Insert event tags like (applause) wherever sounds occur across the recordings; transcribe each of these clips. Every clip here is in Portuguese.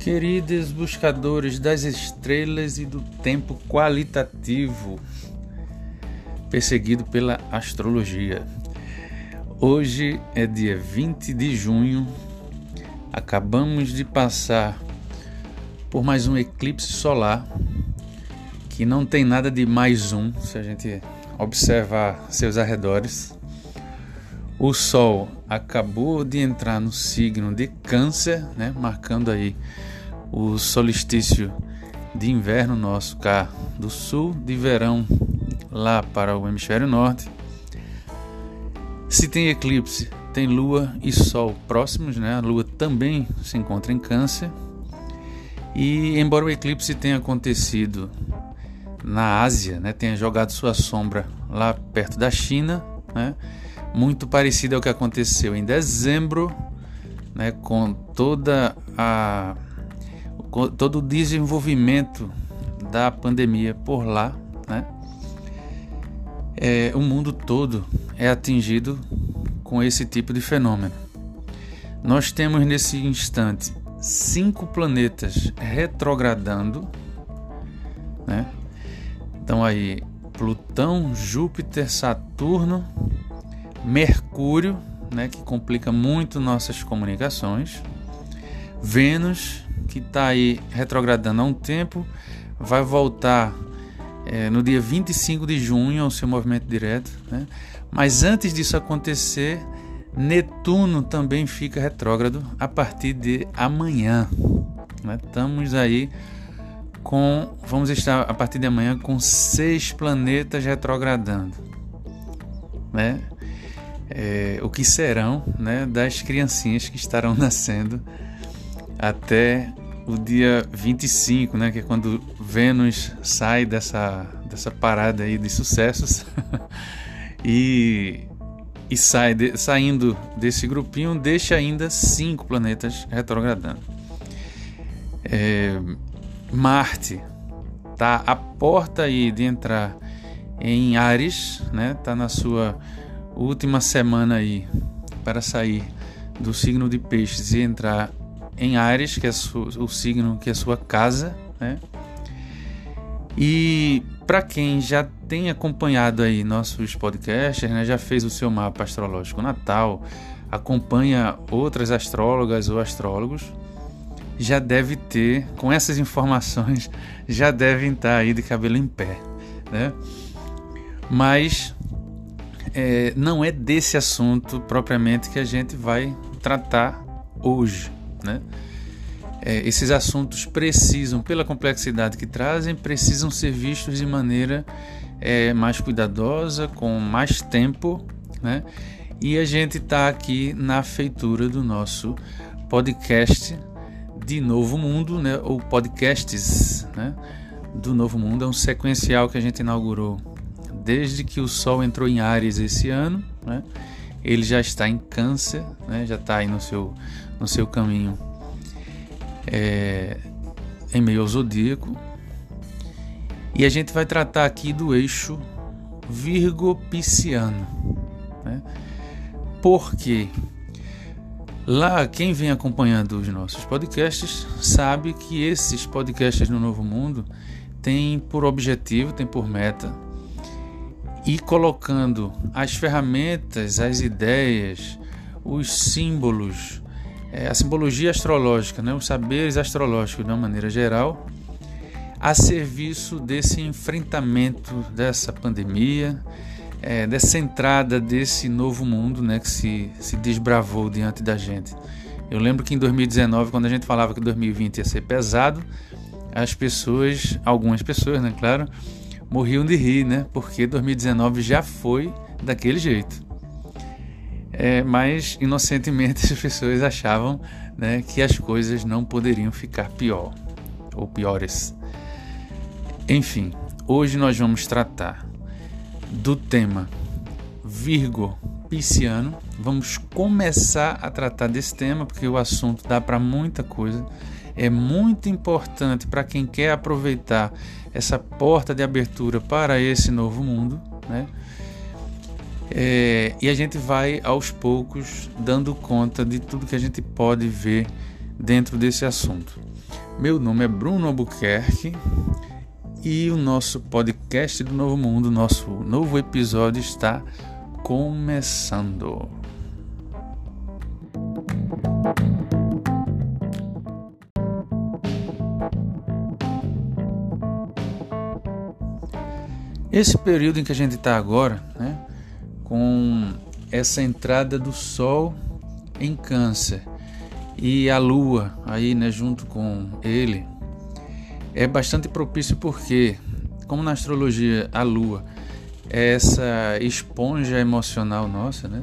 Queridos buscadores das estrelas e do tempo qualitativo, perseguido pela astrologia. Hoje é dia 20 de junho, acabamos de passar por mais um eclipse solar, que não tem nada de mais um, se a gente observar seus arredores. O Sol acabou de entrar no signo de Câncer, né, marcando aí o solstício de inverno nosso cá do sul, de verão lá para o hemisfério norte. Se tem eclipse, tem lua e sol próximos, né? A lua também se encontra em Câncer. E embora o eclipse tenha acontecido na Ásia, né, tenha jogado sua sombra lá perto da China, né? muito parecido ao que aconteceu em dezembro, né, com toda a todo o desenvolvimento da pandemia por lá, né? É, o mundo todo é atingido com esse tipo de fenômeno. Nós temos nesse instante cinco planetas retrogradando, né? Então aí Plutão, Júpiter, Saturno, Mercúrio, né, que complica muito nossas comunicações, Vênus, que está aí retrogradando há um tempo, vai voltar é, no dia 25 de junho ao seu movimento direto, né? mas antes disso acontecer, Netuno também fica retrógrado a partir de amanhã. Né? Estamos aí com, vamos estar a partir de amanhã com seis planetas retrogradando, né? é, o que serão né, das criancinhas que estarão (laughs) nascendo até o dia 25, né, que é quando Vênus sai dessa, dessa parada aí de sucessos (laughs) e, e sai de, saindo desse grupinho, deixa ainda cinco planetas retrogradando. É, Marte está à porta aí de entrar em Ares, né? Tá na sua última semana aí para sair do signo de Peixes e entrar em Ares, que é o signo que é sua casa, né? E para quem já tem acompanhado aí nossos podcasts, né, já fez o seu mapa astrológico natal, acompanha outras astrólogas ou astrólogos, já deve ter, com essas informações, (laughs) já devem estar aí de cabelo em pé, né? Mas é, não é desse assunto propriamente que a gente vai tratar hoje. Né? É, esses assuntos precisam, pela complexidade que trazem, precisam ser vistos de maneira é, mais cuidadosa, com mais tempo, né? E a gente está aqui na feitura do nosso podcast de Novo Mundo, né? Ou podcasts, né? Do Novo Mundo é um sequencial que a gente inaugurou desde que o Sol entrou em Ares esse ano, né? Ele já está em Câncer, né? Já está aí no seu no seu caminho é, em meio ao zodíaco. E a gente vai tratar aqui do eixo Virgo-Pisciano. Né? Porque lá quem vem acompanhando os nossos podcasts sabe que esses podcasts no Novo Mundo têm por objetivo, têm por meta e colocando as ferramentas, as ideias, os símbolos, é, a simbologia astrológica, né, os saberes astrológicos de uma maneira geral, a serviço desse enfrentamento dessa pandemia, é, dessa entrada desse novo mundo né, que se, se desbravou diante da gente. Eu lembro que em 2019, quando a gente falava que 2020 ia ser pesado, as pessoas, algumas pessoas, né, claro, morriam de rir, né? Porque 2019 já foi daquele jeito. É, mas inocentemente (laughs) as pessoas achavam né, que as coisas não poderiam ficar pior ou piores. Enfim, hoje nós vamos tratar do tema Virgo Pisciano. Vamos começar a tratar desse tema porque o assunto dá para muita coisa. É muito importante para quem quer aproveitar essa porta de abertura para esse novo mundo, né? É, e a gente vai aos poucos dando conta de tudo que a gente pode ver dentro desse assunto. Meu nome é Bruno Albuquerque e o nosso podcast do Novo Mundo, nosso novo episódio está começando. Esse período em que a gente está agora, né, com essa entrada do Sol em Câncer e a Lua aí, né, junto com ele, é bastante propício porque, como na astrologia a Lua é essa esponja emocional nossa, né?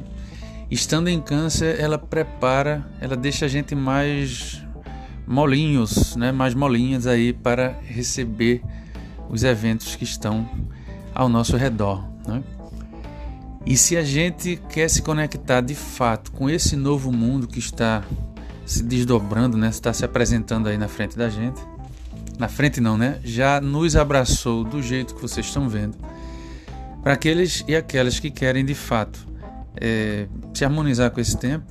Estando em Câncer, ela prepara, ela deixa a gente mais molinhos, né? Mais molinhas aí para receber os eventos que estão ao nosso redor. Né? E se a gente quer se conectar de fato com esse novo mundo que está se desdobrando, né? está se apresentando aí na frente da gente, na frente não, né? Já nos abraçou do jeito que vocês estão vendo. Para aqueles e aquelas que querem de fato é, se harmonizar com esse tempo,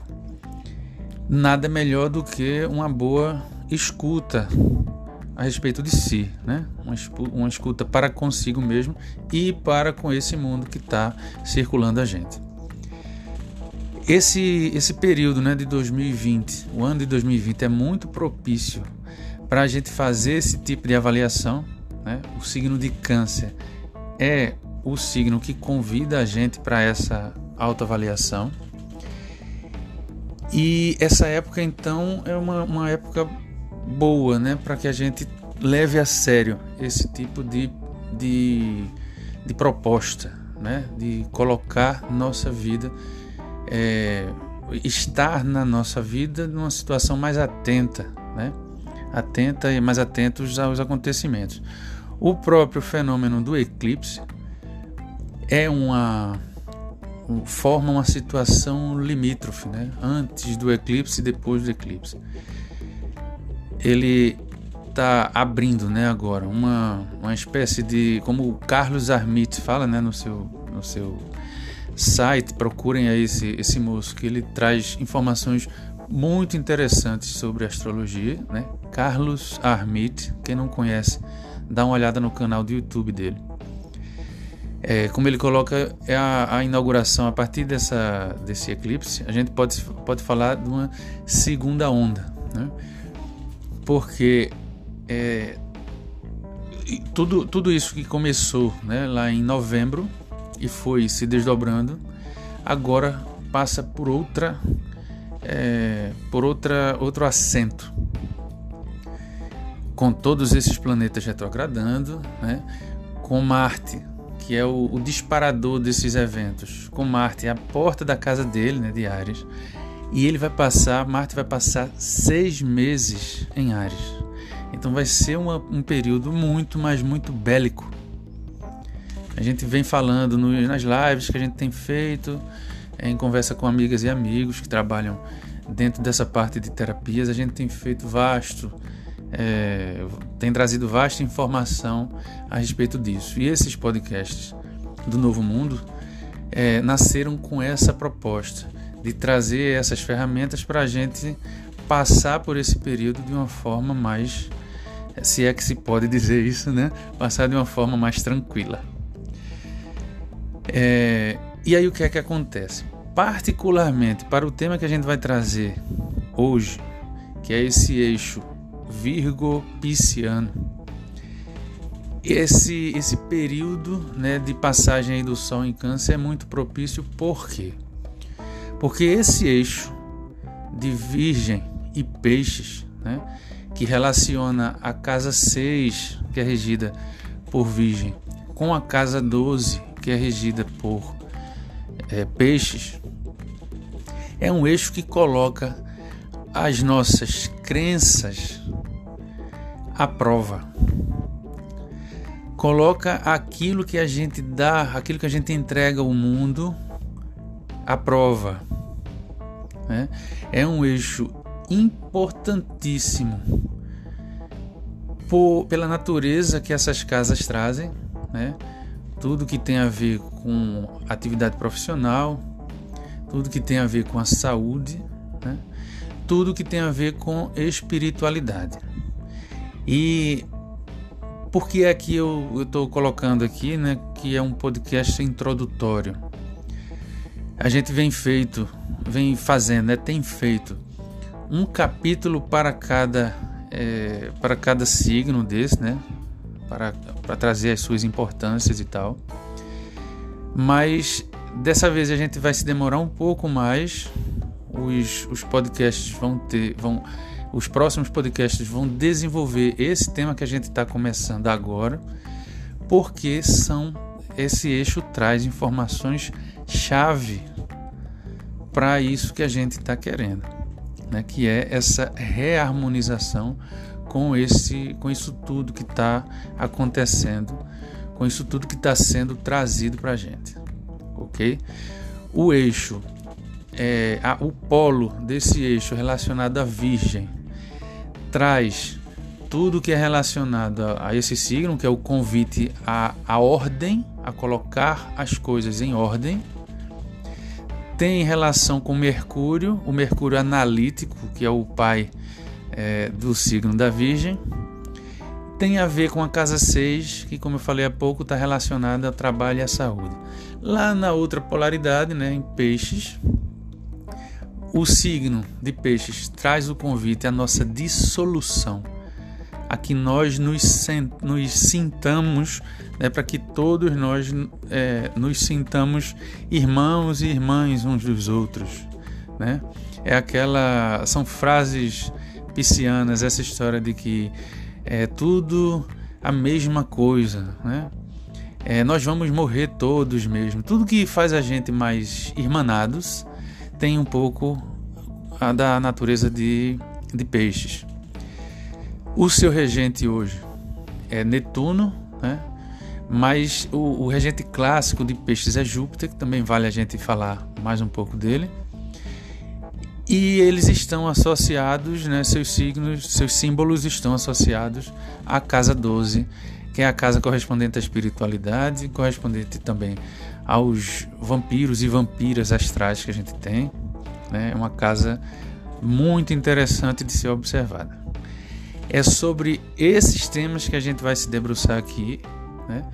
nada melhor do que uma boa escuta a respeito de si, né? uma escuta para consigo mesmo e para com esse mundo que está circulando a gente. Esse, esse período né, de 2020, o ano de 2020 é muito propício para a gente fazer esse tipo de avaliação. Né? O signo de Câncer é o signo que convida a gente para essa autoavaliação. E essa época, então, é uma, uma época boa, né, para que a gente leve a sério esse tipo de, de, de proposta, né, de colocar nossa vida, é, estar na nossa vida numa situação mais atenta, né, atenta e mais atentos aos acontecimentos. O próprio fenômeno do eclipse é uma forma uma situação limítrofe, né? Antes do eclipse e depois do eclipse ele está abrindo, né, agora uma, uma espécie de como o Carlos Armit fala, né, no seu no seu site, procurem aí esse esse moço que ele traz informações muito interessantes sobre astrologia, né? Carlos Armit, quem não conhece, dá uma olhada no canal do YouTube dele. É, como ele coloca, é a, a, inauguração a partir dessa, desse eclipse, a gente pode, pode falar de uma segunda onda. Né? Porque é, tudo, tudo isso que começou né, lá em novembro e foi se desdobrando, agora passa por outra é, por outra outro assento. Com todos esses planetas retrogradando, né, com Marte que é o, o, disparador desses eventos, com Marte a porta da casa dele, né, de Ares, e ele vai passar, Marte vai passar seis meses em Ares. Então vai ser uma, um período muito, mas muito bélico. A gente vem falando no, nas lives que a gente tem feito, em conversa com amigas e amigos que trabalham dentro dessa parte de terapias, a gente tem feito vasto, é, tem trazido vasta informação a respeito disso. E esses podcasts do Novo Mundo é, nasceram com essa proposta de trazer essas ferramentas para a gente passar por esse período de uma forma mais, se é que se pode dizer isso, né? Passar de uma forma mais tranquila. É, e aí o que é que acontece? Particularmente para o tema que a gente vai trazer hoje, que é esse eixo Virgo-Pisciano, esse, esse período né, de passagem do Sol em Câncer é muito propício, por quê? Porque esse eixo de Virgem e Peixes, né, que relaciona a casa 6, que é regida por Virgem, com a casa 12, que é regida por é, Peixes, é um eixo que coloca as nossas crenças à prova. Coloca aquilo que a gente dá, aquilo que a gente entrega ao mundo à prova. Né? É um eixo importantíssimo por, pela natureza que essas casas trazem, né? tudo que tem a ver com atividade profissional, tudo que tem a ver com a saúde, né? tudo que tem a ver com espiritualidade. E por que é que eu estou colocando aqui, né, que é um podcast introdutório? A gente vem feito, vem fazendo, né, tem feito um capítulo para cada é, para cada signo desse, né, para, para trazer as suas importâncias e tal. Mas dessa vez a gente vai se demorar um pouco mais. Os, os podcasts vão ter, vão os próximos podcasts vão desenvolver esse tema que a gente está começando agora, porque são esse eixo traz informações chave para isso que a gente está querendo, né? que é essa reharmonização com esse, com isso tudo que está acontecendo, com isso tudo que está sendo trazido para a gente, ok? O eixo, é, a, o polo desse eixo relacionado à Virgem traz tudo que é relacionado a, a esse signo, que é o convite à, ordem, a colocar as coisas em ordem. Tem relação com Mercúrio, o Mercúrio analítico, que é o pai é, do signo da Virgem. Tem a ver com a casa 6, que, como eu falei há pouco, está relacionada ao trabalho e à saúde. Lá na outra polaridade, né, em Peixes, o signo de Peixes traz o convite à nossa dissolução, a que nós nos, nos sintamos, né, para que todos nós é, nos sintamos irmãos e irmãs uns dos outros. Né? É aquela. São frases piscianas, essa história de que é tudo a mesma coisa, né? É, nós vamos morrer todos mesmo. Tudo que faz a gente mais irmanados tem um pouco a da natureza de, de peixes. O seu regente hoje é Netuno, né? mas o, o regente clássico de peixes é Júpiter, que também vale a gente falar mais um pouco dele. E eles estão associados, né, seus signos, seus símbolos estão associados à casa 12, que é a casa correspondente à espiritualidade, correspondente também aos vampiros e vampiras astrais que a gente tem. Né? É uma casa muito interessante de ser observada. É sobre esses temas que a gente vai se debruçar aqui, né?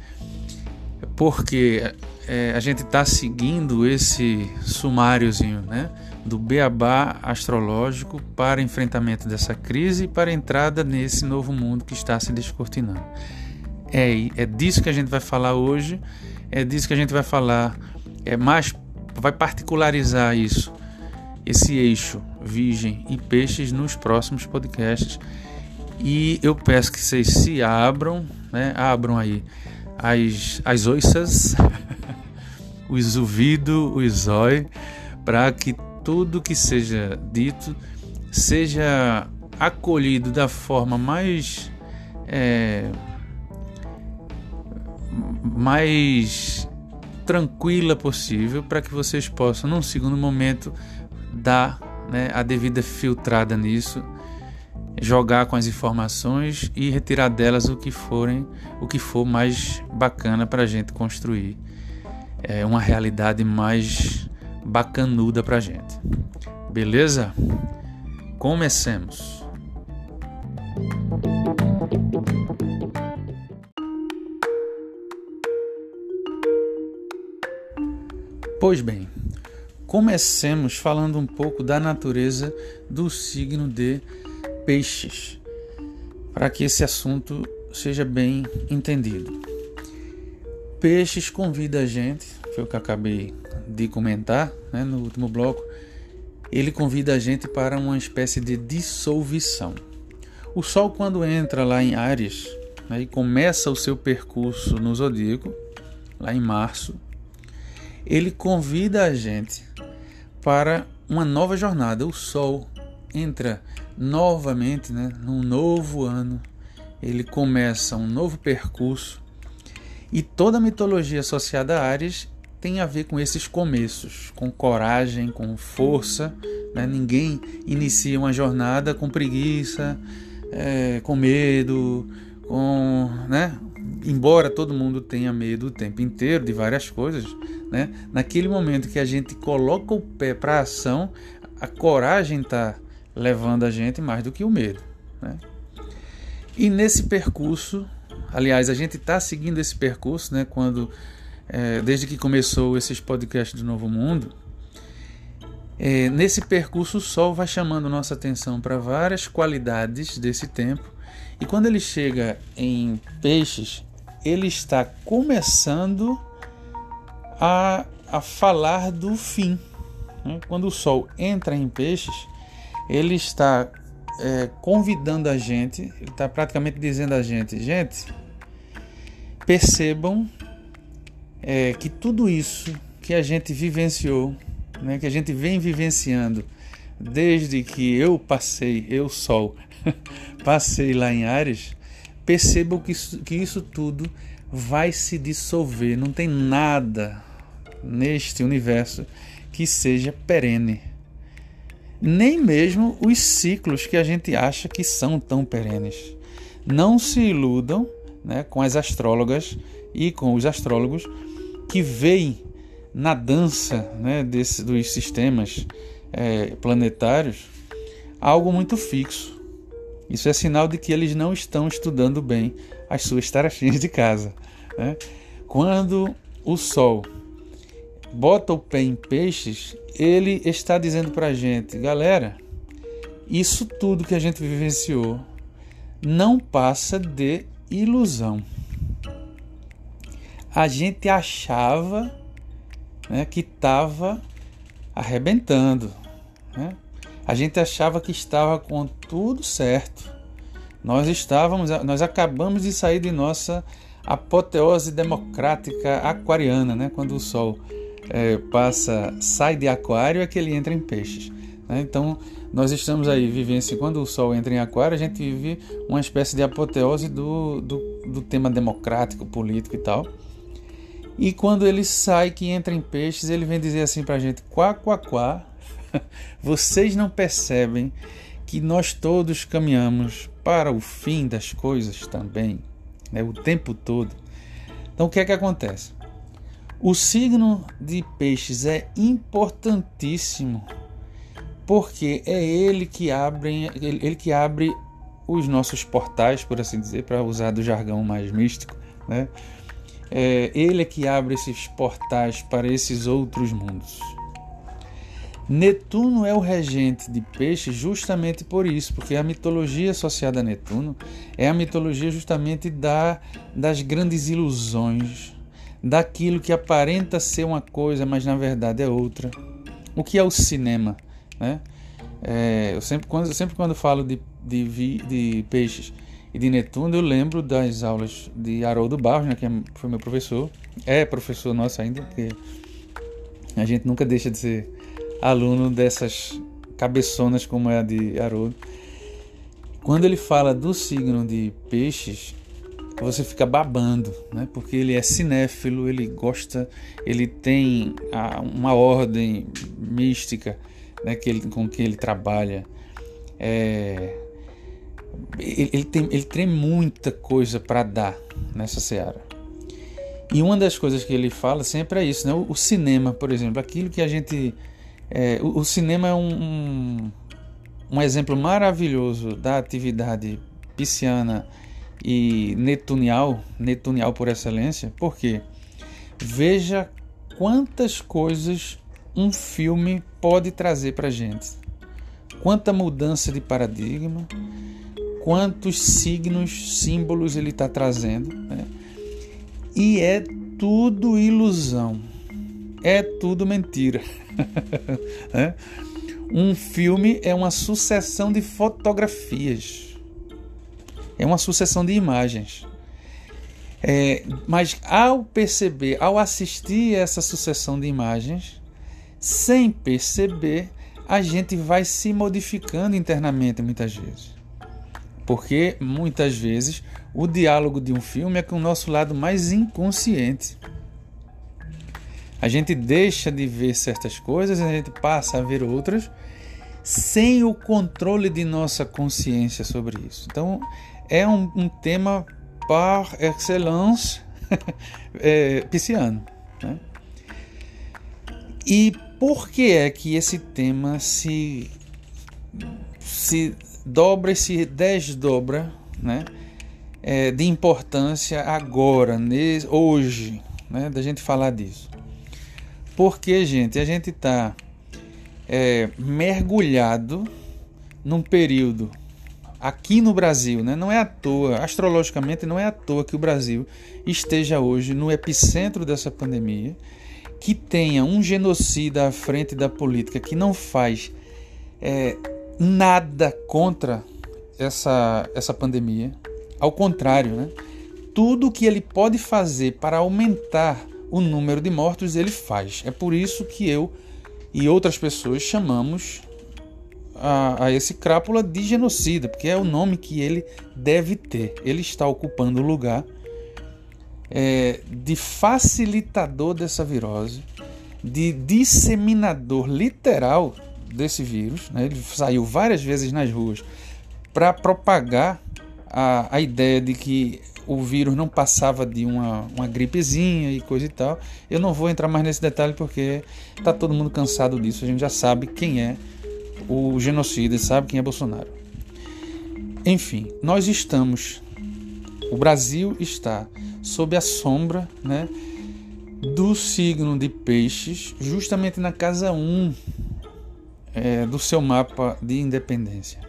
porque é, a gente está seguindo esse sumáriozinho, né? do beabá astrológico para enfrentamento dessa crise e para entrada nesse novo mundo que está se descortinando. É, é disso que a gente vai falar hoje, é disso que a gente vai falar, é mais vai particularizar isso, esse eixo Virgem e Peixes nos próximos podcasts. E eu peço que vocês se abram, né? Abram aí as, as oiças, (laughs) os ouvidos, os zói, para que tudo que seja dito seja acolhido da forma mais é, mais tranquila possível para que vocês possam num segundo momento dar né, a devida filtrada nisso jogar com as informações e retirar delas o que forem o que for mais bacana para a gente construir é uma realidade mais bacanuda pra gente. Beleza? Comecemos. Pois bem, comecemos falando um pouco da natureza do signo de Peixes, para que esse assunto seja bem entendido. Peixes convida a gente, foi o que acabei de comentar né, no último bloco, ele convida a gente para uma espécie de dissolução. O Sol, quando entra lá em Ares né, e começa o seu percurso no zodíaco, lá em março, ele convida a gente para uma nova jornada. O Sol entra novamente né, num novo ano, ele começa um novo percurso e toda a mitologia associada a Ares tem a ver com esses começos, com coragem, com força. Né? Ninguém inicia uma jornada com preguiça, é, com medo, com, né? Embora todo mundo tenha medo o tempo inteiro de várias coisas, né? Naquele momento que a gente coloca o pé para ação, a coragem está levando a gente mais do que o medo. Né? E nesse percurso, aliás, a gente está seguindo esse percurso, né? Quando é, desde que começou esses podcasts do Novo Mundo, é, nesse percurso o Sol vai chamando nossa atenção para várias qualidades desse tempo. E quando ele chega em Peixes, ele está começando a, a falar do fim. Né? Quando o Sol entra em Peixes, ele está é, convidando a gente, ele está praticamente dizendo a gente: gente, percebam é, que tudo isso que a gente vivenciou, né, que a gente vem vivenciando desde que eu passei, eu Sol, (laughs) passei lá em Ares, percebam que isso, que isso tudo vai se dissolver. Não tem nada neste universo que seja perene. Nem mesmo os ciclos que a gente acha que são tão perenes. Não se iludam né, com as astrólogas e com os astrólogos que veem na dança né, desse, dos sistemas é, planetários algo muito fixo. Isso é sinal de que eles não estão estudando bem as suas tarefinhas de casa. Né? Quando o Sol bota o pé em peixes, ele está dizendo para a gente, galera, isso tudo que a gente vivenciou não passa de ilusão. A gente achava né, que estava arrebentando. Né? A gente achava que estava com tudo certo. Nós estávamos, nós acabamos de sair de nossa apoteose democrática aquariana, né? Quando o Sol é, passa, sai de Aquário é que ele entra em Peixes. Né? Então nós estamos aí vivendo, quando o Sol entra em Aquário, a gente vive uma espécie de apoteose do, do, do tema democrático, político e tal. E quando ele sai, que entra em Peixes, ele vem dizer assim para a gente: quá, quá, quá, (laughs) vocês não percebem que nós todos caminhamos para o fim das coisas também, né? o tempo todo. Então o que é que acontece? O signo de Peixes é importantíssimo porque é ele que abre, ele que abre os nossos portais, por assim dizer, para usar do jargão mais místico, né? É ele é que abre esses portais para esses outros mundos. Netuno é o regente de peixes justamente por isso, porque a mitologia associada a Netuno é a mitologia justamente da, das grandes ilusões, daquilo que aparenta ser uma coisa, mas na verdade é outra. O que é o cinema? Né? É, eu sempre quando, sempre quando falo de, de, de, peixes e de Netuno, eu lembro das aulas de Haroldo Barros, né, que é, foi meu professor, é professor nosso ainda, porque a gente nunca deixa de ser aluno dessas cabeçonas como é a de Haroldo. Quando ele fala do signo de peixes, você fica babando, né? Porque ele é cinéfilo, ele gosta, ele tem uma ordem mística né, que ele, com que ele trabalha. É, ele, ele, tem, ele tem muita coisa para dar nessa seara. E uma das coisas que ele fala sempre é isso, né? O, o cinema, por exemplo, aquilo que a gente. É, o, o, cinema é um, um, um, exemplo maravilhoso da atividade pisciana e netunial, netunial por excelência, porque veja quantas coisas um filme pode trazer para gente. Quanta mudança de paradigma, quantos signos, símbolos ele está trazendo. Né? E é tudo ilusão, é tudo mentira. (laughs) né? Um filme é uma sucessão de fotografias, é uma sucessão de imagens. É, mas ao perceber, ao assistir essa sucessão de imagens, sem perceber, a gente vai se modificando internamente muitas vezes. Porque muitas vezes o diálogo de um filme é com o nosso lado mais inconsciente. A gente deixa de ver certas coisas, a gente passa a ver outras sem o controle de nossa consciência sobre isso. Então, é um, um tema par excellence (laughs) é, pisciano. Né? E por que é que esse tema se se dobra e se desdobra né, é, de importância agora, hoje, né, da gente falar disso. Porque, gente, a gente está é, mergulhado num período aqui no Brasil, né? não é à toa, astrologicamente não é à toa que o Brasil esteja hoje no epicentro dessa pandemia, que tenha um genocida à frente da política que não faz é, nada contra essa, essa pandemia, ao contrário, né? tudo que ele pode fazer para aumentar o número de mortos, ele faz. É por isso que eu e outras pessoas chamamos a, a, esse crápula de genocida, porque é o nome que ele deve ter. Ele está ocupando o lugar é, de facilitador dessa virose, de disseminador literal desse vírus. Né? Ele saiu várias vezes nas ruas para propagar a, a ideia de que o vírus não passava de uma, uma gripezinha e coisa e tal. Eu não vou entrar mais nesse detalhe porque está todo mundo cansado disso. A gente já sabe quem é o genocida, sabe quem é Bolsonaro. Enfim, nós estamos, o Brasil está sob a sombra né, do signo de Peixes, justamente na casa 1 é, do seu mapa de independência.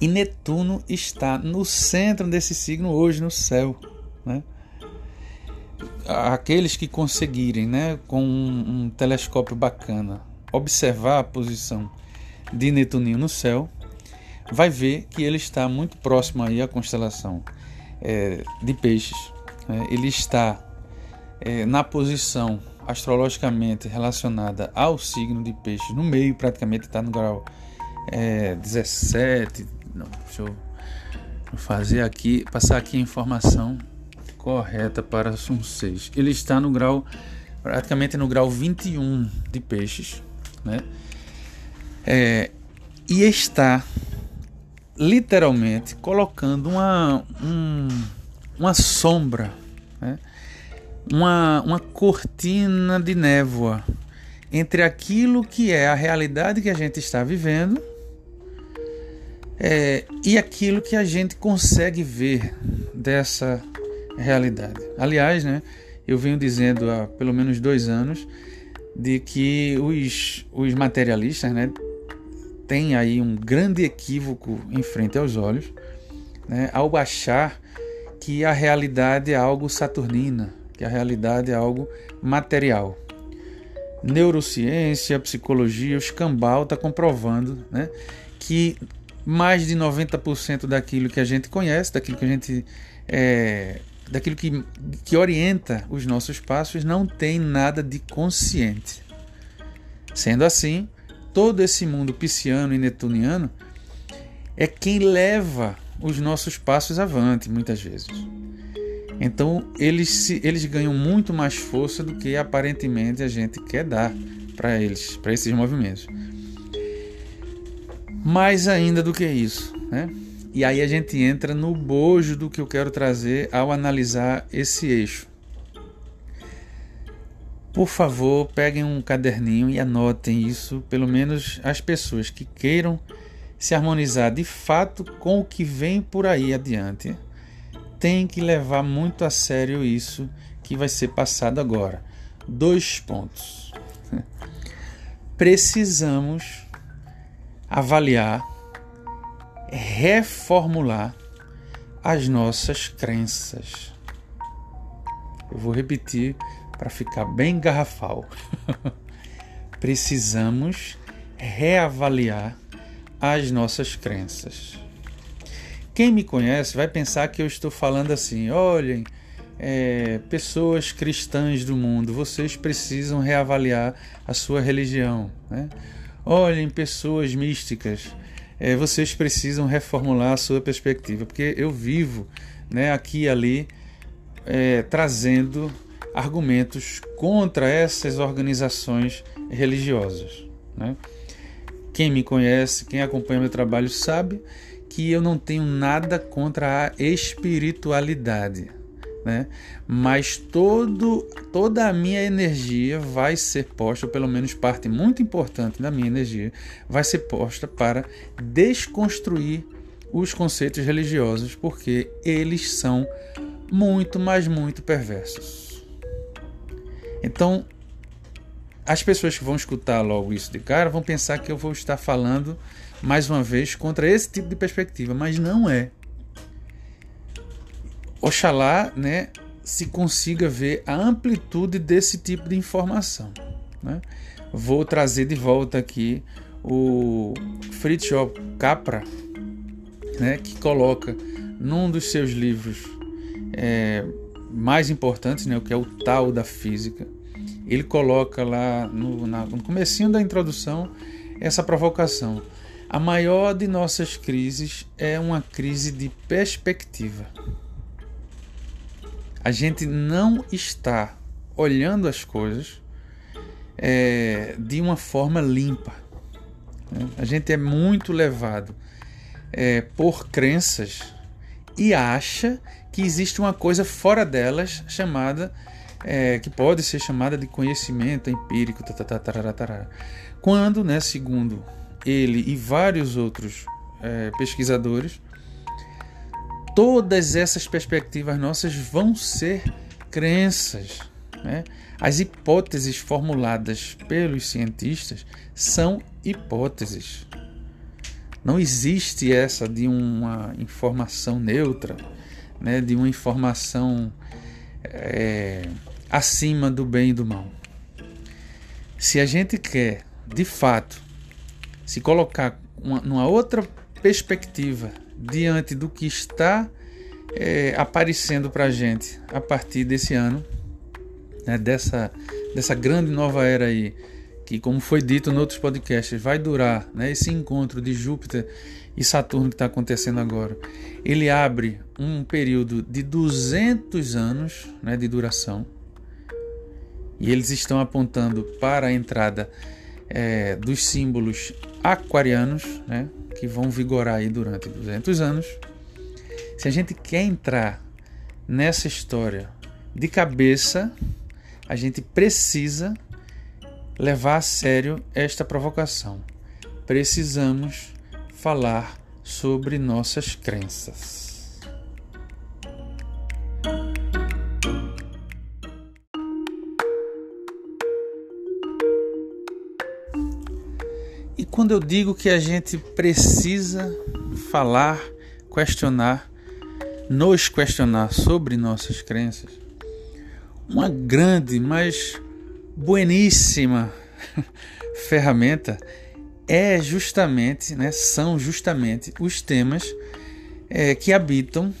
E Netuno está no centro desse signo hoje no céu. Né? Aqueles que conseguirem, né, com um, um telescópio bacana, observar a posição de Netuninho no céu, vai ver que ele está muito próximo aí à constelação é, de Peixes. Né? Ele está é, na posição astrologicamente relacionada ao signo de Peixes, no meio praticamente está no grau é, 17, não, deixa eu fazer aqui, passar aqui a informação correta para Sun 6. Ele está no grau, praticamente no grau 21 de peixes, né? É, e está literalmente colocando uma, um, uma sombra, né? uma, uma cortina de névoa entre aquilo que é a realidade que a gente está vivendo é, e aquilo que a gente consegue ver dessa realidade. Aliás, né, eu venho dizendo há pelo menos dois anos de que os, os materialistas né, têm aí um grande equívoco em frente aos olhos né, ao achar que a realidade é algo saturnina, que a realidade é algo material. Neurociência, psicologia, o escambau está comprovando né, que mais de 90% daquilo que a gente conhece, daquilo que a gente é, daquilo que, que orienta os nossos passos, não tem nada de consciente. Sendo assim, todo esse mundo pisciano e netuniano é quem leva os nossos passos avante, muitas vezes. Então, eles, se, eles ganham muito mais força do que aparentemente a gente quer dar para eles, para esses movimentos. Mais ainda do que isso, né? E aí a gente entra no bojo do que eu quero trazer ao analisar esse eixo. Por favor, peguem um caderninho e anotem isso, pelo menos as pessoas que queiram se harmonizar de fato com o que vem por aí adiante. Tem que levar muito a sério isso que vai ser passado agora. Dois pontos. (laughs) Precisamos avaliar, reformular as nossas crenças. Eu vou repetir para ficar bem garrafal. (laughs) Precisamos reavaliar as nossas crenças. Quem me conhece vai pensar que eu estou falando assim: olhem, é, pessoas cristãs do mundo, vocês precisam reavaliar a sua religião. Né? Olhem, pessoas místicas, é, vocês precisam reformular a sua perspectiva, porque eu vivo né, aqui e ali é, trazendo argumentos contra essas organizações religiosas. Né? Quem me conhece, quem acompanha meu trabalho, sabe que eu não tenho nada contra a espiritualidade. Né? Mas todo, toda a minha energia vai ser posta, ou pelo menos parte muito importante da minha energia, vai ser posta para desconstruir os conceitos religiosos, porque eles são muito, mas muito perversos. Então, as pessoas que vão escutar logo isso de cara vão pensar que eu vou estar falando mais uma vez contra esse tipo de perspectiva, mas não é. Oxalá, né, se consiga ver a amplitude desse tipo de informação. Né? Vou trazer de volta aqui o Fritjof Capra, né, que coloca num dos seus livros é, mais importantes, né, o que é o tal da física, ele coloca lá no, na, no comecinho da introdução essa provocação. A maior de nossas crises é uma crise de perspectiva. A gente não está olhando as coisas é, de uma forma limpa. Né? A gente é muito levado é, por crenças e acha que existe uma coisa fora delas chamada é, que pode ser chamada de conhecimento empírico, quando, né, segundo ele e vários outros é, pesquisadores, todas essas perspectivas nossas vão ser crenças. Né? As hipóteses formuladas pelos cientistas são hipóteses. Não existe essa de uma informação neutra, né? de uma informação é, acima do bem e do mal. Se a gente quer, de fato, se colocar uma, numa outra perspectiva diante do que está é, aparecendo para a gente a partir desse ano, né, dessa, dessa grande nova era aí, que, como foi dito em outros podcasts, vai durar né, esse encontro de Júpiter e Saturno que está acontecendo agora. Ele abre um período de 200 anos né, de duração e eles estão apontando para a entrada é, dos símbolos aquarianos, né, que vão vigorar aí durante 200 anos. Se a gente quer entrar nessa história de cabeça, a gente precisa levar a sério esta provocação. Precisamos falar sobre nossas crenças. Quando eu digo que a gente precisa falar, questionar, nos questionar sobre nossas crenças, uma grande, mas bueníssima (laughs) ferramenta é justamente, né, são justamente os temas é, que habitam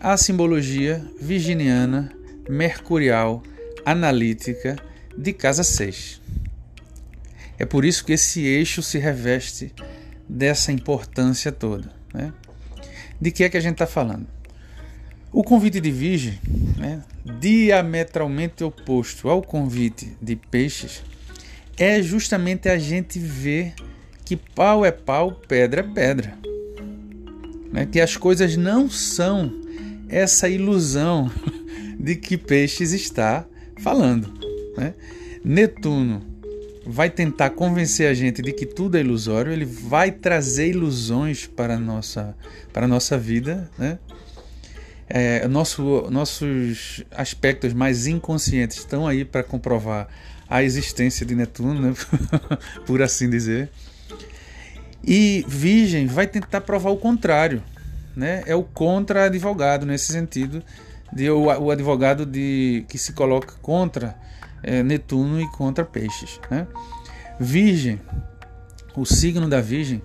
a simbologia virginiana, mercurial, analítica de casa 6. É por isso que esse eixo se reveste dessa importância toda. Né? De que é que a gente está falando? O convite de Virgem, né, diametralmente oposto ao convite de Peixes, é justamente a gente ver que pau é pau, pedra é pedra. Né? Que as coisas não são essa ilusão (laughs) de que Peixes está falando. Né? Netuno vai tentar convencer a gente de que tudo é ilusório, ele vai trazer ilusões para a nossa, para a nossa vida, né? É, nosso, nossos aspectos mais inconscientes estão aí para comprovar a existência de Netuno, né? (laughs) por assim dizer. E Virgem vai tentar provar o contrário, né? É o contra-advogado nesse sentido, de o, o advogado de que se coloca contra é, Netuno e contra Peixes. Né? Virgem, o signo da Virgem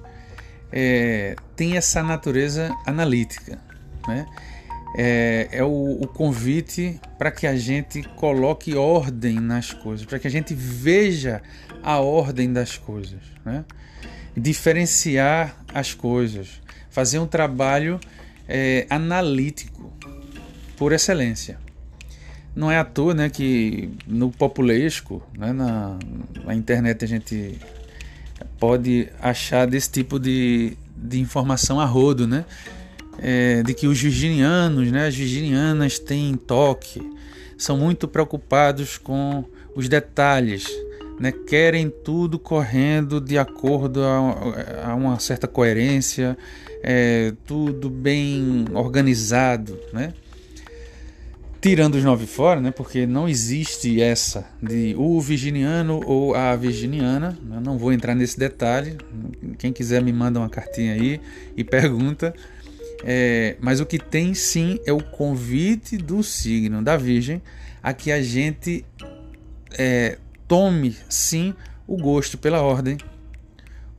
é, tem essa natureza analítica. Né? É, é o, o convite para que a gente coloque ordem nas coisas, para que a gente veja a ordem das coisas, né? diferenciar as coisas, fazer um trabalho é, analítico por excelência. Não é à toa né, que no populesco, né, na, na internet a gente pode achar desse tipo de, de informação a rodo, né? é, de que os virginianos, né, as virginianas têm toque, são muito preocupados com os detalhes, né, querem tudo correndo de acordo a, a uma certa coerência, é, tudo bem organizado, né? Tirando os nove fora, né? Porque não existe essa de o virginiano ou a virginiana. Eu não vou entrar nesse detalhe. Quem quiser me manda uma cartinha aí e pergunta. É, mas o que tem sim é o convite do signo da Virgem a que a gente é, tome sim o gosto pela ordem,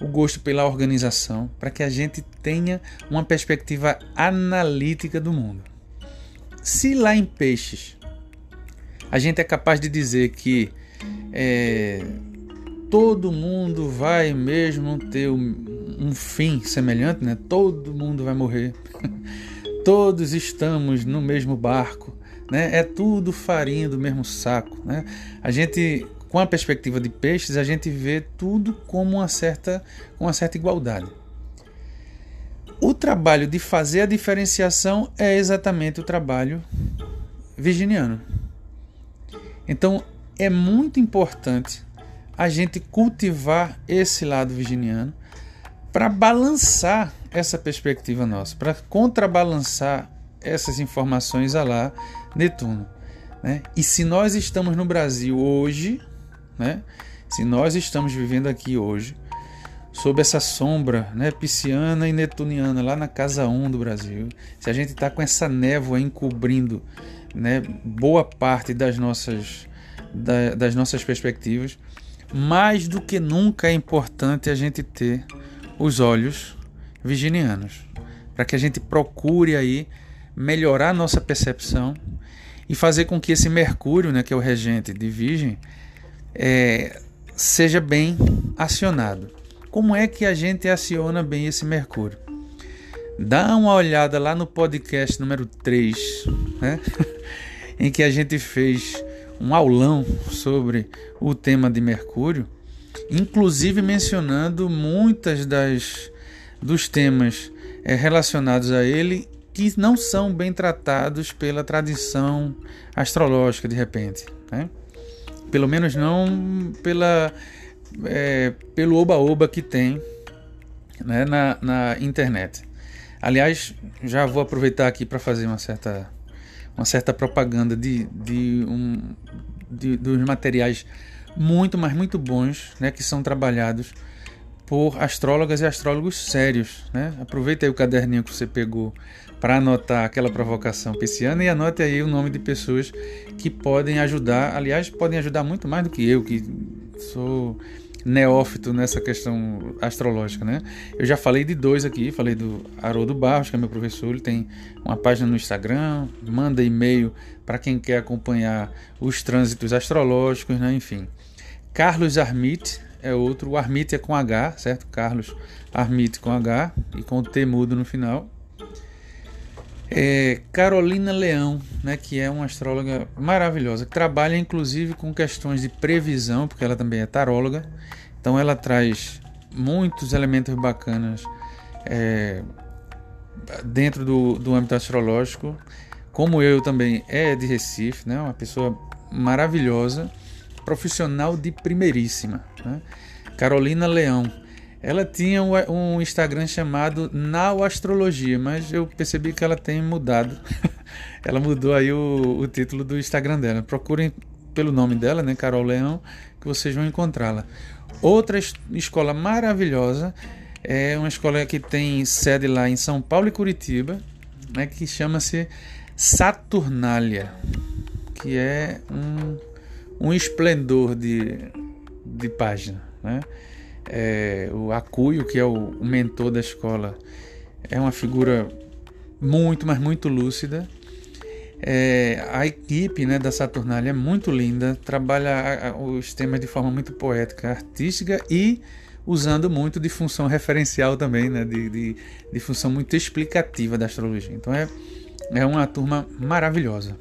o gosto pela organização, para que a gente tenha uma perspectiva analítica do mundo. Se lá em Peixes a gente é capaz de dizer que é, todo mundo vai mesmo ter um, fim semelhante, né? todo mundo vai morrer, (laughs) todos estamos no mesmo barco, né? é tudo farinha do mesmo saco. Né? A gente com a perspectiva de peixes, a gente vê tudo como uma certa, uma certa igualdade. O trabalho de fazer a diferenciação é exatamente o trabalho virginiano. Então, é muito importante a gente cultivar esse lado virginiano para balançar essa perspectiva nossa, para contrabalançar essas informações a lá Netuno. Né? E se nós estamos no Brasil hoje, né? Se nós estamos vivendo aqui hoje, sob essa sombra né, pisciana e netuniana lá na casa 1 do Brasil, se a gente está com essa névoa encobrindo né, boa parte das nossas, da, das nossas perspectivas, mais do que nunca é importante a gente ter os olhos virginianos, para que a gente procure aí melhorar nossa percepção e fazer com que esse Mercúrio, né, que é o regente de Virgem, é, seja bem acionado. Como é que a gente aciona bem esse Mercúrio? Dá uma olhada lá no podcast número 3, né? (laughs) em que a gente fez um aulão sobre o tema de Mercúrio, inclusive mencionando muitas das dos temas é, relacionados a ele que não são bem tratados pela tradição astrológica de repente. Né? Pelo menos não pela, é, pelo oba-oba que tem né, na, na internet. Aliás, já vou aproveitar aqui para fazer uma certa, uma certa propaganda de, de, um, de, dos materiais muito, mas muito bons né, que são trabalhados por astrólogas e astrólogos sérios. Né? Aproveita aí o caderninho que você pegou para anotar aquela provocação pisciana e anote aí o nome de pessoas que podem ajudar. Aliás, podem ajudar muito mais do que eu, que sou neófito nessa questão astrológica, né? Eu já falei de dois aqui, falei do Haroldo Barros, que é meu professor, ele tem uma página no Instagram, manda e-mail para quem quer acompanhar os trânsitos astrológicos, né? Enfim. Carlos Armit é outro, o Armit é com H, certo? Carlos Armit com H e com T mudo no final. É Carolina Leão, né, que é uma astróloga maravilhosa, que trabalha inclusive com questões de previsão, porque ela também é taróloga. Então ela traz muitos elementos bacanas é, dentro do, do âmbito astrológico. Como eu também é de Recife, né, uma pessoa maravilhosa, profissional de primeiríssima. Né? Carolina Leão. Ela tinha um Instagram chamado Now Astrologia, mas eu percebi que ela tem mudado. (laughs) ela mudou aí o, o, título do Instagram dela. Procurem pelo nome dela, né, Carol Leão, que vocês vão encontrá-la. Outra escola maravilhosa é uma escola que tem sede lá em São Paulo e Curitiba, né, que chama-se Saturnália, que é um, um esplendor de, de página, né? É, o Acuio, que é o, mentor da escola, é uma figura muito, mas muito lúcida. É, a equipe né, da Saturnália é muito linda, trabalha os temas de forma muito poética, artística e usando muito de função referencial também, né, de, de, de função muito explicativa da astrologia. Então é, é uma turma maravilhosa.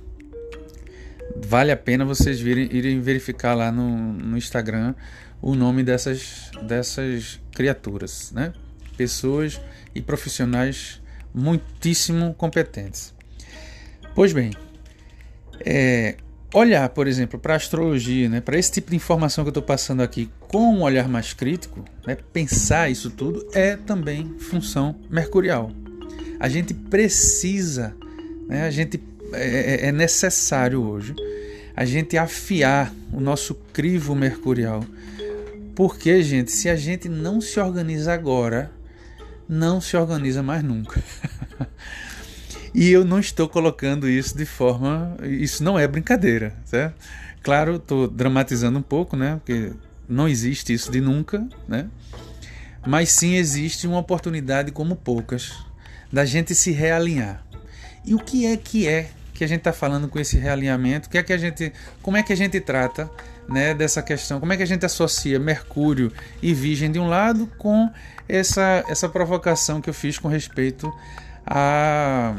Vale a pena vocês virem, irem verificar lá no, no Instagram o nome dessas, dessas criaturas, né? Pessoas e profissionais muitíssimo competentes. Pois bem, é, olhar, por exemplo, para a astrologia, né, para esse tipo de informação que eu estou passando aqui com um olhar mais crítico, né, pensar isso tudo é também função mercurial. A gente precisa, né, a gente é, é, é necessário hoje a gente afiar o nosso crivo mercurial. Porque, gente, se a gente não se organiza agora, não se organiza mais nunca. (laughs) e eu não estou colocando isso de forma. Isso não é brincadeira, certo? Claro, estou dramatizando um pouco, né? Porque não existe isso de nunca, né? Mas sim existe uma oportunidade como poucas da gente se realinhar. E o que é que é que a gente está falando com esse realinhamento, que é que a gente, como é que a gente trata né, dessa questão, como é que a gente associa Mercúrio e Virgem de um lado com essa, essa provocação que eu fiz com respeito a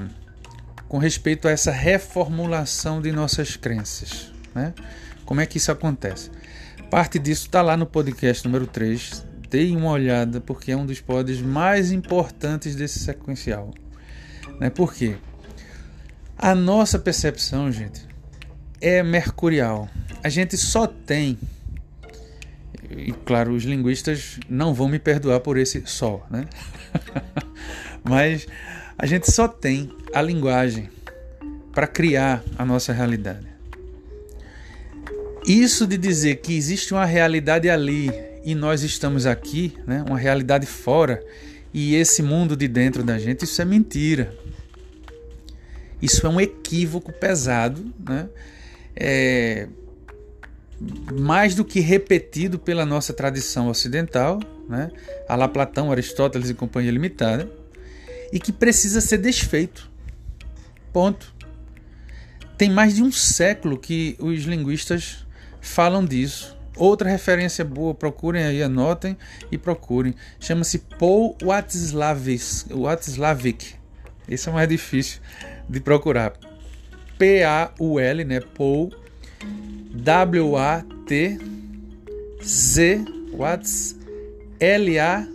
com respeito a essa reformulação de nossas crenças. Né? Como é que isso acontece? Parte disso está lá no podcast número 3. Deem uma olhada, porque é um dos pods mais importantes desse sequencial. Né? Por quê? A nossa percepção, gente, é mercurial. A gente só tem, e claro, os linguistas não vão me perdoar por esse só, né? (laughs) Mas a gente só tem a linguagem para criar a nossa realidade. Isso de dizer que existe uma realidade ali e nós estamos aqui, né? uma realidade fora, e esse mundo de dentro da gente, isso é mentira. Isso é um equívoco pesado, né? É, mais do que repetido pela nossa tradição ocidental, né? a lá Platão, Aristóteles e Companhia Limitada, e que precisa ser desfeito. Ponto. Tem mais de um século que os linguistas falam disso. Outra referência boa, procurem aí, anotem e procurem. Chama-se Paul Watzlawick. Esse é mais difícil de procurar. P-A-U-L, né? Paul W-A-T-Z Watts L-A-W-I-K.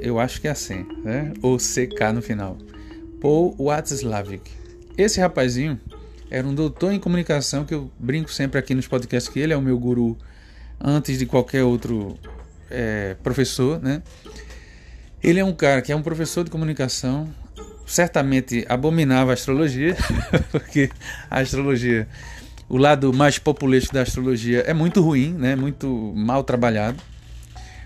Eu acho que é assim, né? Ou C-K no final. Paul Watzlawick. Esse rapazinho era um doutor em comunicação que eu brinco sempre aqui nos podcasts que ele é o meu guru antes de qualquer outro é, professor, né? Ele é um cara que é um professor de comunicação, certamente abominava a astrologia, (laughs) porque a astrologia, o lado mais populista da astrologia é muito ruim, né? Muito mal trabalhado.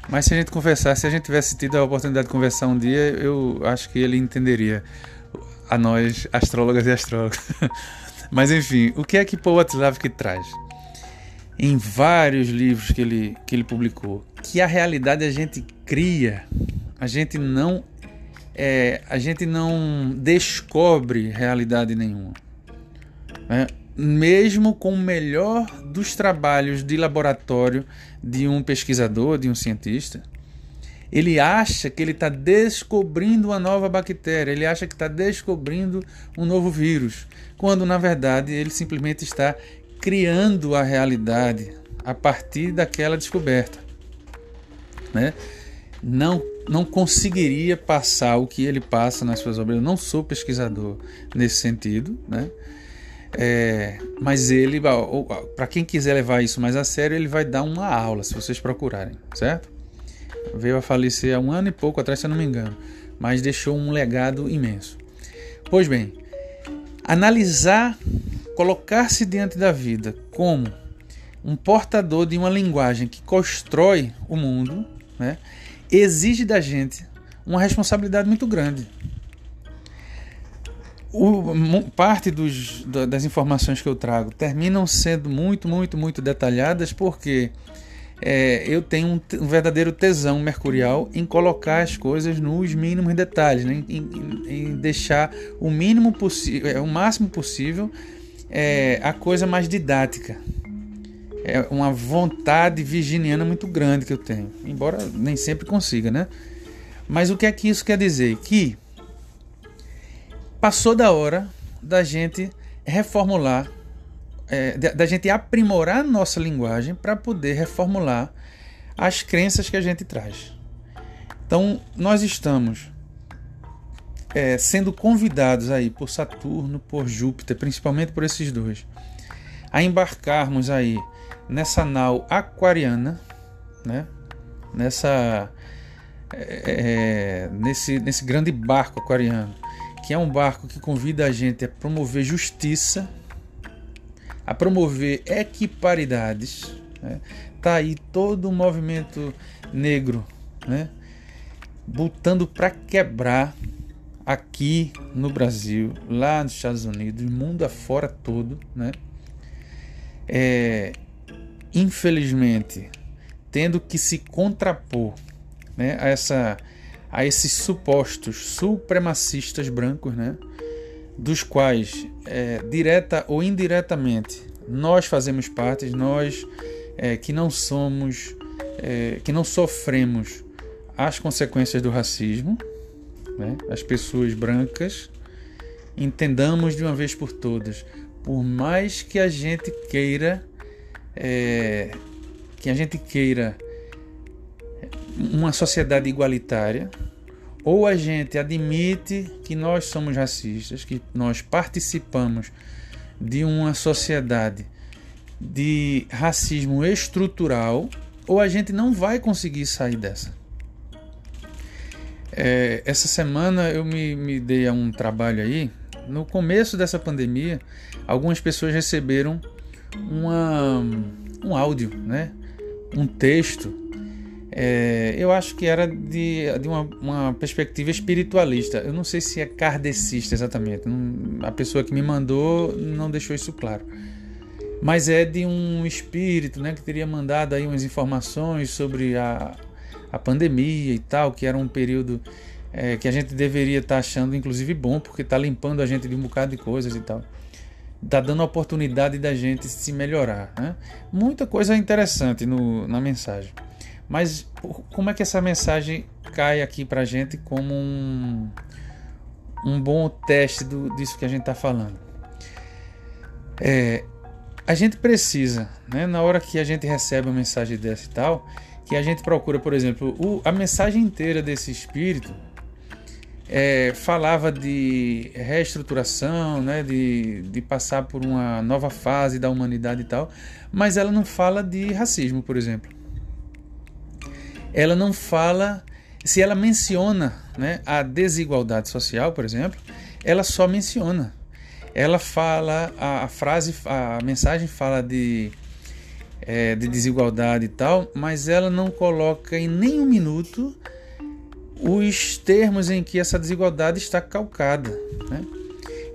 Mas se a gente conversasse, se a gente tivesse tido a oportunidade de conversar um dia, eu acho que ele entenderia a nós, astrólogas e astrólogos. (laughs) Mas enfim, o que é que Paul Watzlawick traz? Em vários livros que ele, que ele publicou, que a realidade a gente cria a gente não é, a gente não descobre realidade nenhuma. Né? Mesmo com o melhor dos trabalhos de laboratório de um pesquisador, de um cientista, ele acha que ele está descobrindo uma nova bactéria, ele acha que está descobrindo um novo vírus, quando na verdade ele simplesmente está criando a realidade a partir daquela descoberta. Né? Não não conseguiria passar o que ele passa nas suas obras. Eu não sou pesquisador nesse sentido, né? É, mas ele, para quem quiser levar isso mais a sério, ele vai dar uma aula, se vocês procurarem, certo? Veio a falecer há um ano e pouco atrás, se eu não me engano, mas deixou um legado imenso. Pois bem, analisar, colocar-se diante da vida como um portador de uma linguagem que constrói o mundo, né? Exige da gente uma responsabilidade muito grande. O, parte dos, das informações que eu trago terminam sendo muito, muito, muito detalhadas porque é, eu tenho um, um, verdadeiro tesão mercurial em colocar as coisas nos mínimos detalhes, né? em, em, em, deixar o mínimo possível, é, o máximo possível é, a coisa mais didática é uma vontade virginiana muito grande que eu tenho, embora nem sempre consiga, né? Mas o que é que isso quer dizer? Que passou da hora da gente reformular, é, da gente aprimorar nossa linguagem para poder reformular as crenças que a gente traz. Então, nós estamos é, sendo convidados aí por Saturno, por Júpiter, principalmente por esses dois, a embarcarmos aí nessa nau aquariana, né? Nessa é, é, nesse, nesse grande barco aquariano, que é um barco que convida a gente a promover justiça, a promover equiparidades. Né? Tá aí todo o movimento negro, né? Botando para quebrar aqui no Brasil, lá nos Estados Unidos, mundo afora todo, né? É, infelizmente, tendo que se contrapor né, a, essa, a esses supostos supremacistas brancos, né, dos quais, é, direta ou indiretamente, nós fazemos parte, nós é, que não somos, é, que não sofremos as consequências do racismo, né, as pessoas brancas, entendamos de uma vez por todas, por mais que a gente queira, é, que a gente queira uma sociedade igualitária, ou a gente admite que nós somos racistas, que nós participamos de uma sociedade de racismo estrutural, ou a gente não vai conseguir sair dessa. É, essa semana eu me, me dei a um trabalho aí. No começo dessa pandemia, algumas pessoas receberam uma, um áudio, né? um texto é, eu acho que era de, de uma, uma, perspectiva espiritualista. Eu não sei se é kardecista exatamente. A pessoa que me mandou não deixou isso claro. Mas é de um espírito né, que teria mandado aí umas informações sobre a, a pandemia e tal, que era um período é, que a gente deveria estar tá achando, inclusive, bom, porque está limpando a gente de um bocado de coisas e tal. Está dando a oportunidade da gente se melhorar. Né? Muita coisa interessante no, na mensagem. Mas como é que essa mensagem cai aqui para gente como um, um bom teste do, disso que a gente está falando? É, a gente precisa, né, na hora que a gente recebe uma mensagem dessa e tal, que a gente procura, por exemplo, o, a mensagem inteira desse espírito é, falava de reestruturação, né, de, de passar por uma nova fase da humanidade e tal, mas ela não fala de racismo, por exemplo ela não fala, se ela menciona né, a desigualdade social, por exemplo, ela só menciona. Ela fala, a, a frase, a mensagem fala de, é, de desigualdade e tal, mas ela não coloca em nenhum minuto os termos em que essa desigualdade está calcada. Né?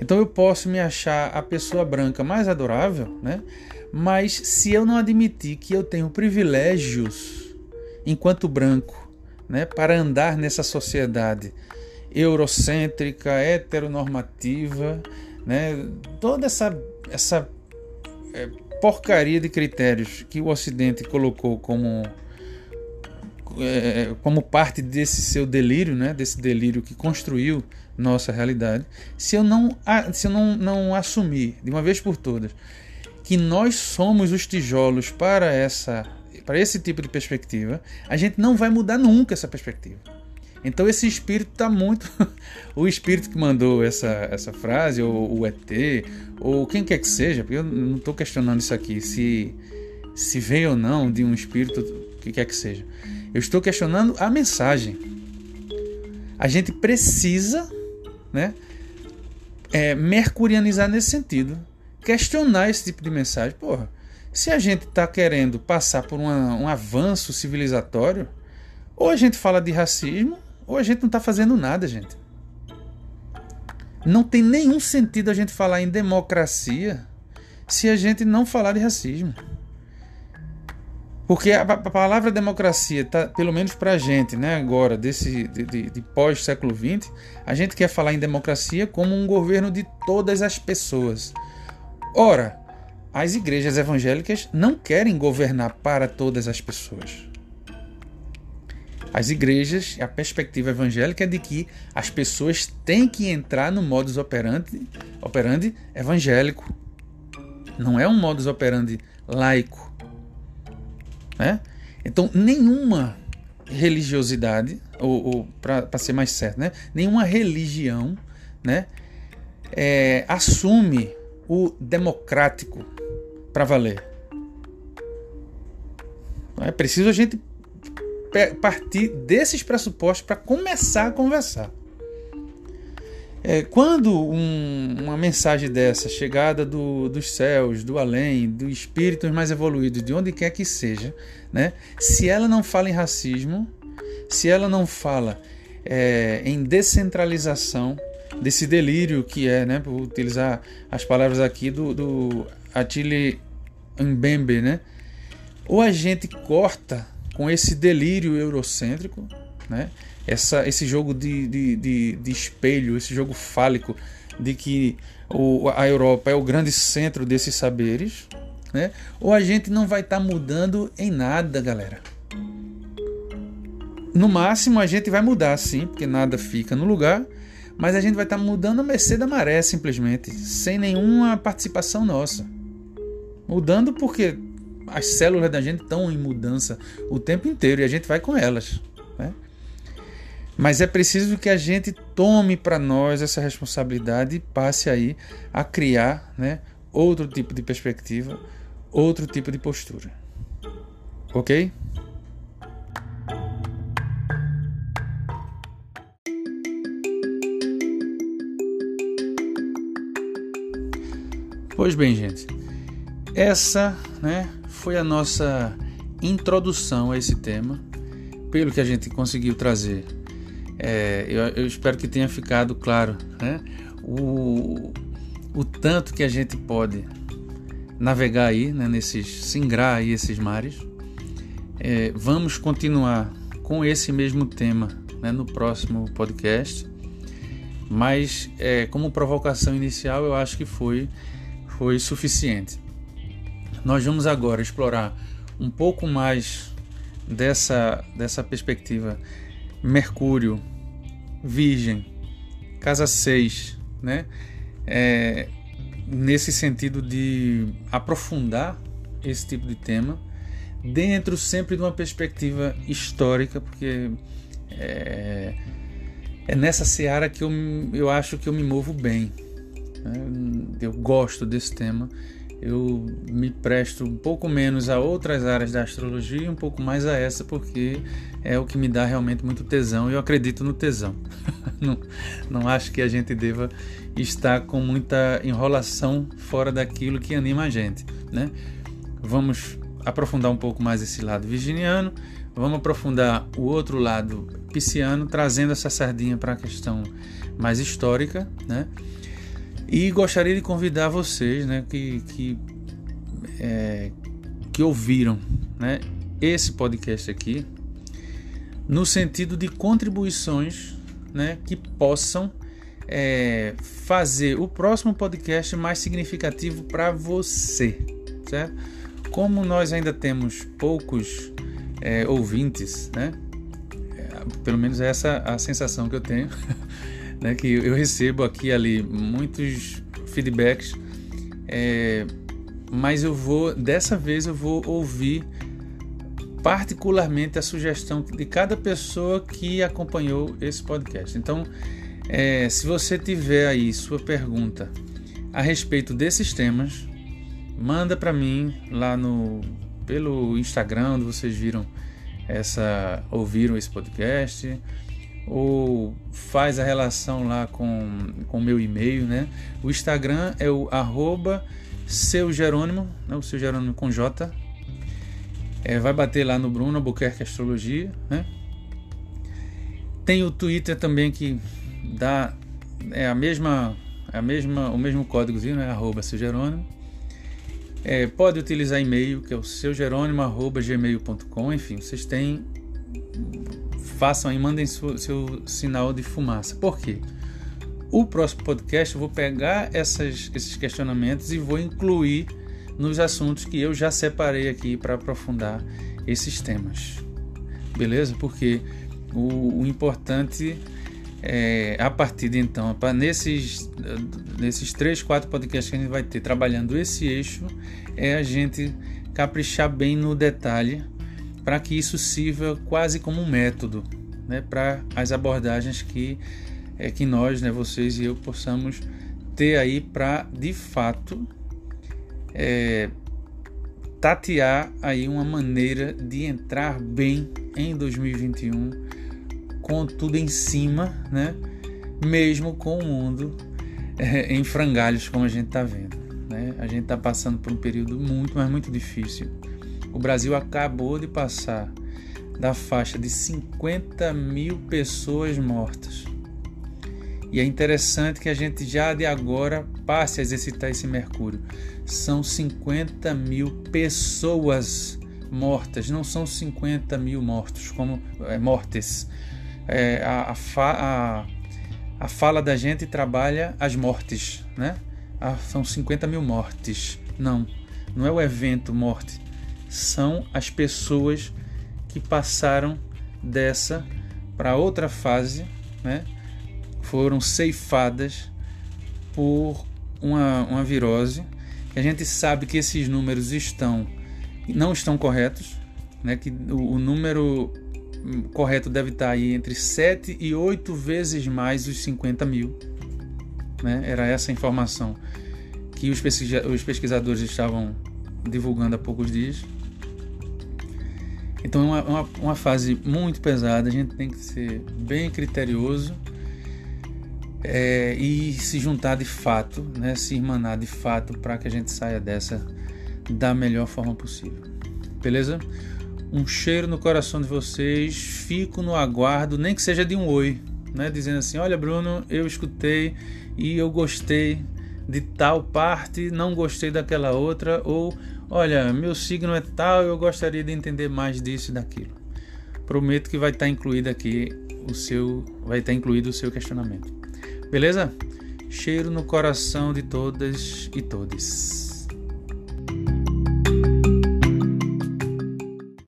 Então eu posso me achar a pessoa branca mais adorável, né? mas se eu não admitir que eu tenho privilégios enquanto branco, né, para andar nessa sociedade eurocêntrica, heteronormativa, né, toda essa, essa é, porcaria de critérios que o Ocidente colocou como é, como parte desse seu delírio, né, desse delírio que construiu nossa realidade, se eu não se eu não, não assumir de uma vez por todas que nós somos os tijolos para essa para esse tipo de perspectiva, a gente não vai mudar nunca essa perspectiva. Então esse espírito está muito. (laughs) o espírito que mandou essa, essa frase, ou o ET, ou quem quer que seja, porque eu não estou questionando isso aqui, se, se veio ou não de um espírito, que quer que seja. Eu estou questionando a mensagem. A gente precisa né, é, mercurianizar nesse sentido. Questionar esse tipo de mensagem. Porra, se a gente está querendo passar por uma, um avanço civilizatório, ou a gente fala de racismo, ou a gente não está fazendo nada, gente. Não tem nenhum sentido a gente falar em democracia se a gente não falar de racismo. Porque a, a palavra democracia, tá, pelo menos para a gente, né, agora, desse, de, de, de pós-século XX, a gente quer falar em democracia como um governo de todas as pessoas. Ora, as igrejas evangélicas não querem governar para todas as pessoas. As igrejas, a perspectiva evangélica é de que as pessoas têm que entrar no modus operandi, operandi evangélico. Não é um modus operandi laico. Né? Então, nenhuma religiosidade, ou, ou para ser mais certo, né? nenhuma religião né? É, assume o democrático para valer. É preciso a gente partir desses pressupostos para começar a conversar. É, quando um, uma mensagem dessa, chegada do, dos céus, do além, dos espíritos mais evoluídos, de onde quer que seja, né? se ela não fala em racismo, se ela não fala é, em descentralização desse delírio que é, né, por utilizar as palavras aqui do, do Attili Mbembe, né? Ou a gente corta com esse delírio eurocêntrico, né? Essa, esse jogo de, de, de, de espelho, esse jogo fálico de que o, a Europa é o grande centro desses saberes, né? ou a gente não vai estar tá mudando em nada, galera. No máximo a gente vai mudar sim, porque nada fica no lugar, mas a gente vai estar tá mudando a mercê da maré simplesmente, sem nenhuma participação nossa. Mudando porque as células da gente estão em mudança o tempo inteiro e a gente vai com elas. Né? Mas é preciso que a gente tome para nós essa responsabilidade e passe aí a criar né, outro tipo de perspectiva, outro tipo de postura. Ok? Pois bem, gente, essa né, foi a nossa introdução a esse tema, pelo que a gente conseguiu trazer. É, eu, eu, espero que tenha ficado claro né, o, o tanto que a gente pode navegar aí, né, nesses, singrar aí esses mares. É, vamos continuar com esse mesmo tema né, no próximo podcast, mas é, como provocação inicial eu acho que foi, foi suficiente. Nós vamos agora explorar um pouco mais dessa, dessa perspectiva Mercúrio, Virgem, casa 6, né? É, nesse sentido de aprofundar esse tipo de tema, dentro sempre de uma perspectiva histórica, porque é, é nessa seara que eu, eu acho que eu me movo bem. Né? Eu gosto desse tema eu me presto um pouco menos a outras áreas da astrologia e um pouco mais a essa, porque é o que me dá realmente muito tesão e eu acredito no tesão. (laughs) não, não acho que a gente deva estar com muita enrolação fora daquilo que anima a gente. Né? Vamos aprofundar um pouco mais esse lado virginiano, vamos aprofundar o outro lado pisciano, trazendo essa sardinha para a questão mais histórica. Né? E gostaria de convidar vocês né, que, que, é, que ouviram né, esse podcast aqui, no sentido de contribuições né, que possam é, fazer o próximo podcast mais significativo para você, certo? Como nós ainda temos poucos é, ouvintes, né? É, pelo menos essa é a sensação que eu tenho. (laughs) né, que eu recebo aqui e ali muitos feedbacks, é, mas eu vou dessa vez eu vou ouvir particularmente a sugestão de cada pessoa que acompanhou esse podcast. Então, é, se você tiver aí sua pergunta a respeito desses temas, manda para mim lá no pelo Instagram, onde vocês viram essa ouviram esse podcast ou faz a relação lá com o meu e-mail, né? O Instagram é o arroba seu Jerônimo, né? o seu Jerônimo com J. É, vai bater lá no Bruno Albuquerque Astrologia, né? Tem o Twitter também que dá é a mesma a mesma o mesmo códigozinho, né? Arroba seu Jerônimo. É, pode utilizar e-mail que é o seu gmail.com. Enfim, vocês têm façam aí, mandem seu, seu sinal de fumaça. Por quê? O próximo podcast eu vou pegar essas, esses questionamentos e vou incluir nos assuntos que eu já separei aqui para aprofundar esses temas. Beleza? Porque o, o importante é, a partir de então, nesses, nesses três, quatro podcasts que a gente vai ter trabalhando esse eixo, é a gente caprichar bem no detalhe para que isso sirva quase como um método né, para as abordagens que, é, que nós, né, vocês e eu, possamos ter aí para de fato é, tatear aí uma maneira de entrar bem em 2021 com tudo em cima, né? Mesmo com o mundo é, em frangalhos como a gente está vendo, né? A gente está passando por um período muito, mas muito difícil. O Brasil acabou de passar da faixa de 50 mil pessoas mortas. E é interessante que a gente já de agora passe a exercitar esse mercúrio. São 50 mil pessoas mortas, não são 50 mil mortos, como é, mortes. É, a, a, fa, a, a, fala da gente trabalha as mortes, né? Ah, são 50 mil mortes. Não, não é o evento morte, são as pessoas que passaram dessa para outra fase, né? foram ceifadas por uma, uma virose. A gente sabe que esses números estão não estão corretos, né? que o, o número correto deve estar aí entre 7 e 8 vezes mais os 50 mil. Né? Era essa informação que os pesquisadores estavam divulgando há poucos dias. Então é uma, uma, uma, fase muito pesada, a gente tem que ser bem criterioso é, e se juntar de fato, né, se irmanar de fato para que a gente saia dessa da melhor forma possível. Beleza? Um cheiro no coração de vocês, fico no aguardo, nem que seja de um oi, né, dizendo assim: "Olha, Bruno, eu escutei e eu gostei de tal parte, não gostei daquela outra" ou "Olha, meu signo é tal, eu gostaria de entender mais disso e daquilo". Prometo que vai estar incluído aqui o seu vai estar incluído o seu questionamento. Beleza? Cheiro no coração de todas e todos.